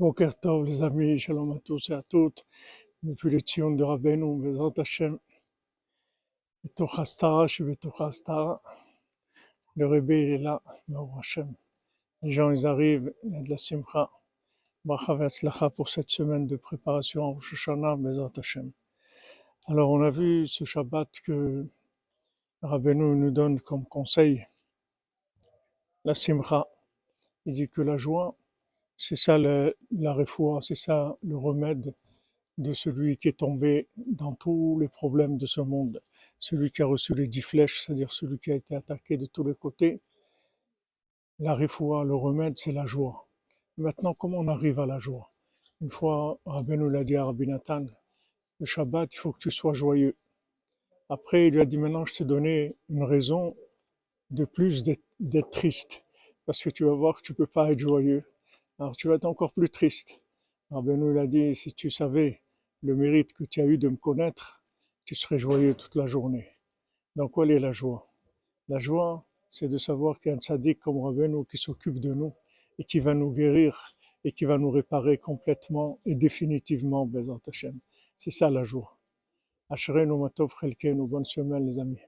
Boker Tov, les amis, shalom à tous et à toutes. Depuis le Tzion de Rabbeinu, Bezrat Hashem, Betoch Hastara, je suis Betoch. Le Rebbe, il est là, Baruch Hashem. Les gens, ils arrivent, il y a de la simcha. Bracha ve'atzlacha pour cette semaine de préparation au Rosh Hashanah, Hashem. Alors, on a vu ce Shabbat que Rabbeinu nous donne comme conseil la simcha. Il dit que la joie, c'est ça la réfoua, c'est ça le remède de celui qui est tombé dans tous les problèmes de ce monde. Celui qui a reçu les dix flèches, c'est-à-dire celui qui a été attaqué de tous les côtés. La réfoua, le remède, c'est la joie. Maintenant, comment on arrive à la joie? Une fois, Rabbeinu l'a dit à Rabbi Nathan, le Shabbat, il faut que tu sois joyeux. Après, il lui a dit, maintenant, je t'ai donné une raison de plus d'être triste. Parce que tu vas voir que tu peux pas être joyeux. Alors tu vas être encore plus triste. Rabbeinu l'a dit, si tu savais le mérite que tu as eu de me connaître, tu serais joyeux toute la journée. Donc, quelle est la joie? La joie, c'est de savoir qu'il y a un tzaddik comme Rabbeinu qui s'occupe de nous et qui va nous guérir et qui va nous réparer complètement et définitivement, Bezat. C'est ça la joie. Ashrenu matov chelkenu, bonne semaine les amis.